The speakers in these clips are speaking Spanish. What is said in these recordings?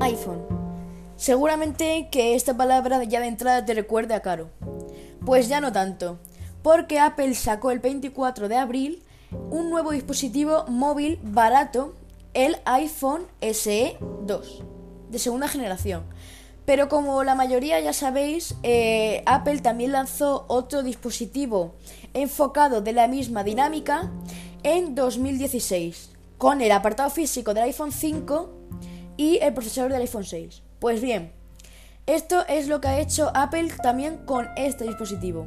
iPhone. Seguramente que esta palabra ya de entrada te recuerde a caro. Pues ya no tanto, porque Apple sacó el 24 de abril un nuevo dispositivo móvil barato, el iPhone SE 2, de segunda generación. Pero como la mayoría ya sabéis, eh, Apple también lanzó otro dispositivo enfocado de la misma dinámica en 2016, con el apartado físico del iPhone 5 y el procesador del iPhone 6. Pues bien, esto es lo que ha hecho Apple también con este dispositivo.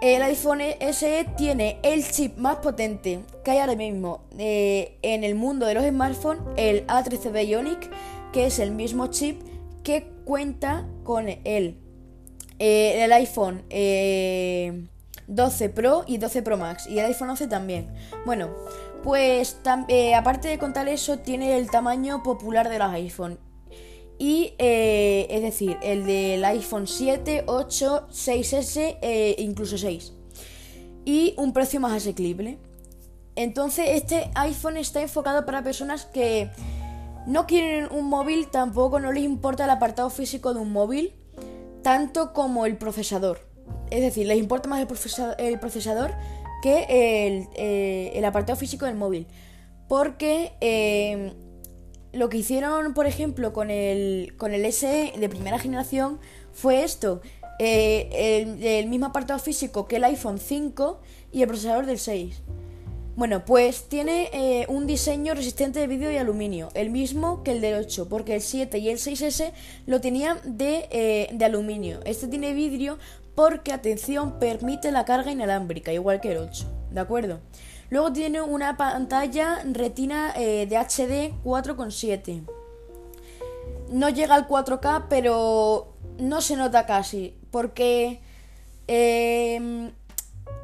El iPhone SE tiene el chip más potente que hay ahora mismo eh, en el mundo de los smartphones, el A13 Bionic, que es el mismo chip que cuenta con el, eh, el iPhone 12 eh, Pro y 12 Pro Max y el iPhone 11 también. Bueno, pues aparte de contar eso, tiene el tamaño popular de los iPhone y eh, es decir, el del iPhone 7, 8, 6S e incluso 6. Y un precio más asequible. Entonces este iPhone está enfocado para personas que no quieren un móvil, tampoco no les importa el apartado físico de un móvil, tanto como el procesador. Es decir, les importa más el, procesador, que el, eh, el, apartado físico del móvil. Porque lo que hicieron, por ejemplo, con el, con el SE de primera generación fue esto. Eh, el, mismo apartado físico que el iPhone 5 y el procesador del 6. Bueno, pues tiene eh, un diseño resistente de vidrio y aluminio, el mismo que el del 8, porque el 7 y el 6S lo tenían de, eh, de aluminio. Este tiene vidrio porque, atención, permite la carga inalámbrica, igual que el 8, ¿de acuerdo? Luego tiene una pantalla retina eh, de HD 4,7. No llega al 4K, pero no se nota casi, porque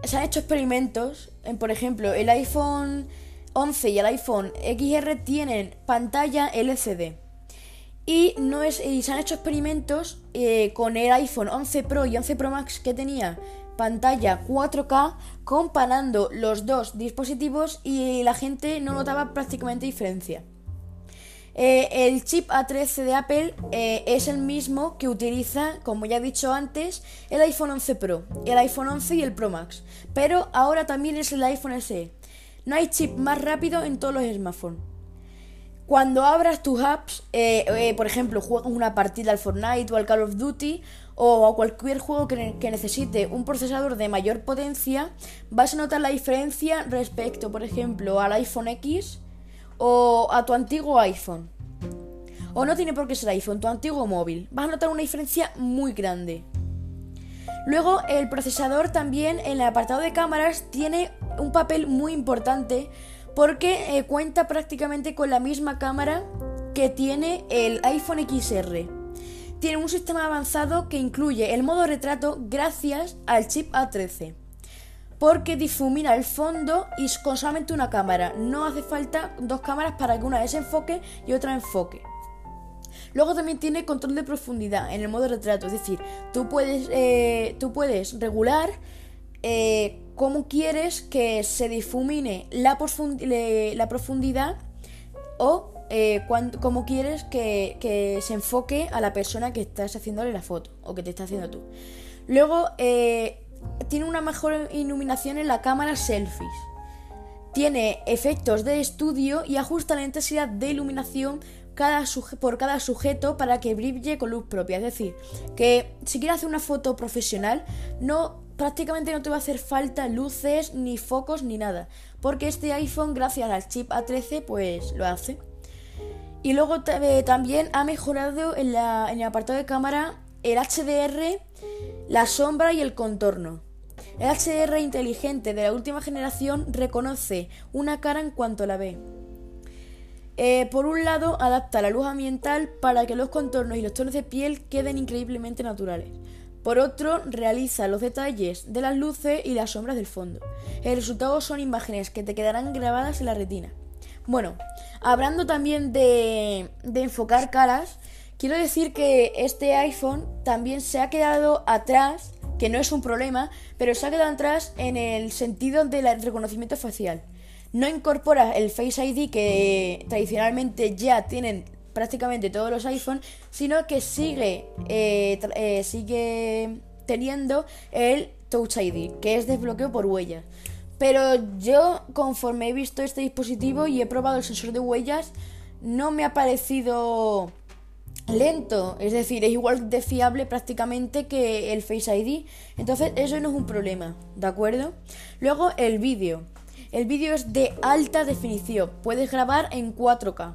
se han hecho experimentos. En, por ejemplo, el iPhone 11 y el iPhone XR tienen pantalla LCD. Y, no es, y se han hecho experimentos eh, con el iPhone 11 Pro y 11 Pro Max que tenía pantalla 4K comparando los dos dispositivos y la gente no notaba prácticamente diferencia. Eh, el chip A13 de Apple eh, es el mismo que utiliza, como ya he dicho antes, el iPhone 11 Pro, el iPhone 11 y el Pro Max, pero ahora también es el iPhone SE. No hay chip más rápido en todos los smartphones. Cuando abras tus apps, eh, por ejemplo, juegas una partida al Fortnite o al Call of Duty, o a cualquier juego que, necesite un procesador de mayor potencia, vas a notar la diferencia respecto, por ejemplo, al iPhone X o a tu antiguo iPhone. O no tiene por qué ser iPhone, tu antiguo móvil. Vas a notar una diferencia muy grande. Luego, el procesador también en el apartado de cámaras tiene un papel muy importante porque eh, cuenta prácticamente con la misma cámara que tiene el iPhone XR tiene un sistema avanzado que incluye el modo retrato gracias al chip A13. Porque difumina el fondo y con solamente una cámara. No hace falta dos cámaras para que una desenfoque y otra enfoque. Luego también tiene control de profundidad en el modo retrato. Es decir, tú puedes, eh, regular eh, cómo quieres que se difumine la, la profundidad o eh, cómo quieres que, se enfoque a la persona que estás haciéndole la foto o que te está haciendo tú. Luego, eh, tiene una mejor iluminación en la cámara selfies. Tiene efectos de estudio y ajusta la intensidad de iluminación cada por cada sujeto para que brille con luz propia. Es decir, que si quieres hacer una foto profesional, no prácticamente no te va a hacer falta luces, ni focos, ni nada. Porque este iPhone, gracias al chip A13, pues lo hace. Y luego eh, también ha mejorado en, el apartado de cámara el HDR, la sombra y el contorno. El HDR inteligente de la última generación reconoce una cara en cuanto la ve. Eh, por un lado, adapta la luz ambiental para que los contornos y los tonos de piel queden increíblemente naturales. Por otro, realiza los detalles de las luces y las sombras del fondo. El resultado son imágenes que te quedarán grabadas en la retina. Bueno, hablando también de, enfocar caras, quiero decir que este iPhone también se ha quedado atrás, que no es un problema, pero se ha quedado atrás en el sentido del reconocimiento facial. No incorpora el Face ID que tradicionalmente ya tienen prácticamente todos los iPhones, sino que sigue, eh, eh, sigue teniendo el Touch ID, que es desbloqueo por huellas. Pero yo, conforme he visto este dispositivo y he probado el sensor de huellas, no me ha parecido lento, es decir, es igual de fiable prácticamente que el Face ID. Entonces, eso no es un problema, ¿de acuerdo? Luego, el vídeo. El vídeo es de alta definición, puedes grabar en 4K,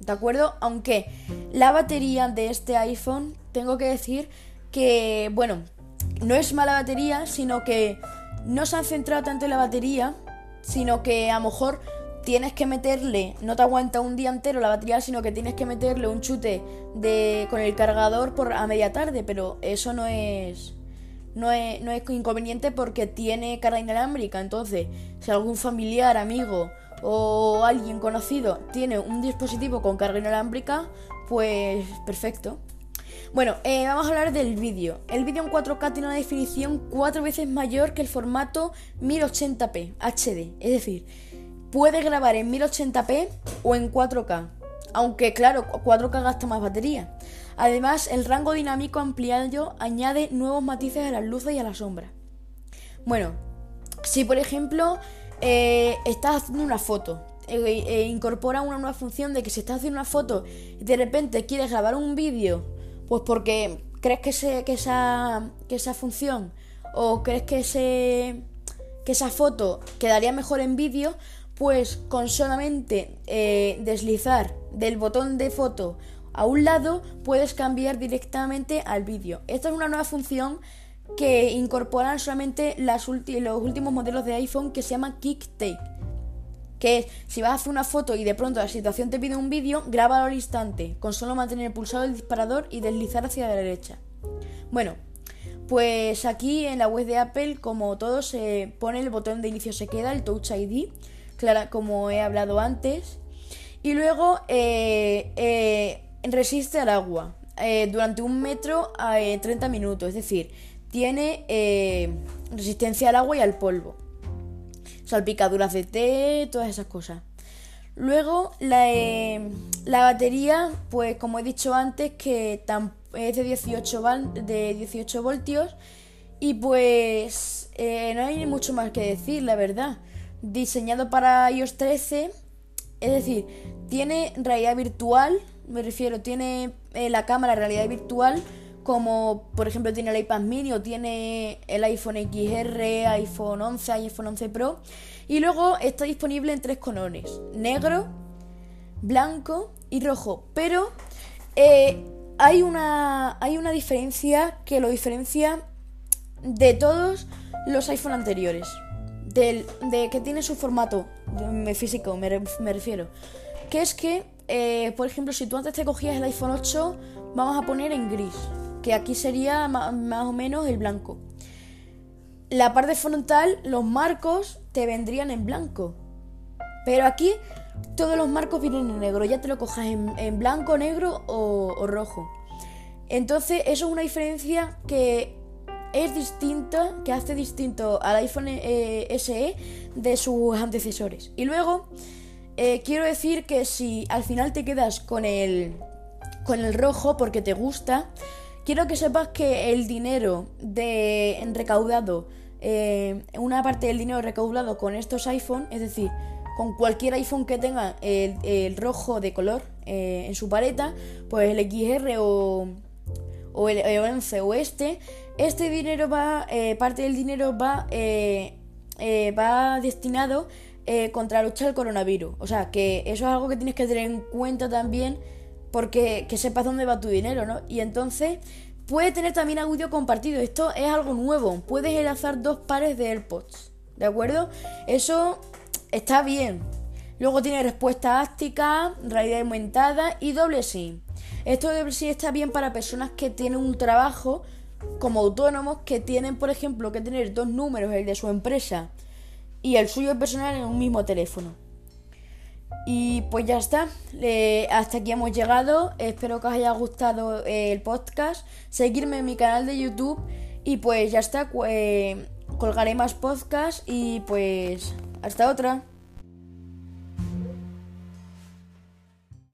¿de acuerdo? Aunque la batería de este iPhone, tengo que decir que, bueno, no es mala batería, sino que no se han centrado tanto en la batería, sino que a lo mejor tienes que meterle, no te aguanta un día entero la batería, sino que tienes que meterle un chute de, con el cargador por a media tarde, pero eso no es, no es, no es inconveniente porque tiene carga inalámbrica. Entonces, si algún familiar, amigo o alguien conocido tiene un dispositivo con carga inalámbrica, pues perfecto. Bueno, eh, vamos a hablar del vídeo. El vídeo en 4K tiene una definición cuatro veces mayor que el formato 1080p HD. Es decir, Puede grabar en 1080p o en 4K, aunque claro, 4K gasta más batería. Además, el rango dinámico ampliado añade nuevos matices a las luces y a la sombra. Bueno, si por ejemplo eh, estás haciendo una foto, eh, eh, incorpora una nueva función de que si estás haciendo una foto y de repente quieres grabar un vídeo, pues porque crees que, esa, función o crees que, que esa foto quedaría mejor en vídeo, pues con solamente eh, deslizar del botón de foto a un lado puedes cambiar directamente al vídeo. Esta es una nueva función que incorporan solamente las los últimos modelos de iPhone que se llama Kick Take. Que es, si vas a hacer una foto y de pronto la situación te pide un vídeo, grábalo al instante, con solo mantener pulsado el disparador y deslizar hacia la derecha. Bueno, pues aquí en la web de Apple, como todo, se pone el botón de inicio se queda, el Touch ID, clara, como he hablado antes. Y luego eh, eh, resiste al agua eh, durante un metro a 30 minutos, es decir, tiene resistencia al agua y al polvo. Salpicaduras de té, todas esas cosas. Luego la, la batería, pues como he dicho antes, que es de 18, de 18 voltios y pues no hay mucho más que decir, la verdad diseñado para iOS 13, es decir, tiene realidad virtual, me refiero, tiene eh, la cámara realidad virtual, como por ejemplo tiene el iPad mini o tiene el iPhone XR, iPhone 11, iPhone 11 Pro, y luego está disponible en tres colores, negro, blanco y rojo, pero eh, hay, una, hay una diferencia que lo diferencia de todos los iPhone anteriores de que tiene su formato físico, me, refiero. Que es que, eh, por ejemplo, si tú antes te cogías el iPhone 8, vamos a poner en gris, que aquí sería más, o menos el blanco. La parte frontal, los marcos te vendrían en blanco. Pero aquí todos los marcos vienen en negro, ya te lo cojas en, blanco, negro o rojo. Entonces, eso es una diferencia que es distinta, que hace distinto al iPhone eh, SE de sus antecesores. Y luego, eh, quiero decir que si al final te quedas con el, con el rojo porque te gusta, quiero que sepas que el dinero de recaudado, eh, una parte del dinero recaudado con estos iPhone, es decir, con cualquier iPhone que tenga el, rojo de color en su paleta, pues el XR o, o el, el 11 o este, este dinero va, eh, parte del dinero va, eh, eh, va destinado contra la lucha del coronavirus. O sea, que eso es algo que tienes que tener en cuenta también porque que sepas dónde va tu dinero, ¿no? Y entonces puede tener también audio compartido. Esto es algo nuevo. Puedes enlazar dos pares de AirPods, ¿de acuerdo? Eso está bien. Luego tiene respuesta áctica, realidad aumentada y doble SIM. Esto de SIM está bien para personas que tienen un trabajo como autónomos que tienen, por ejemplo, que tener dos números, el de su empresa y el suyo personal en un mismo teléfono. Y pues ya está, hasta aquí hemos llegado, espero que os haya gustado el podcast, seguirme en mi canal de YouTube y pues ya está, eh, colgaré más podcasts y pues hasta otra.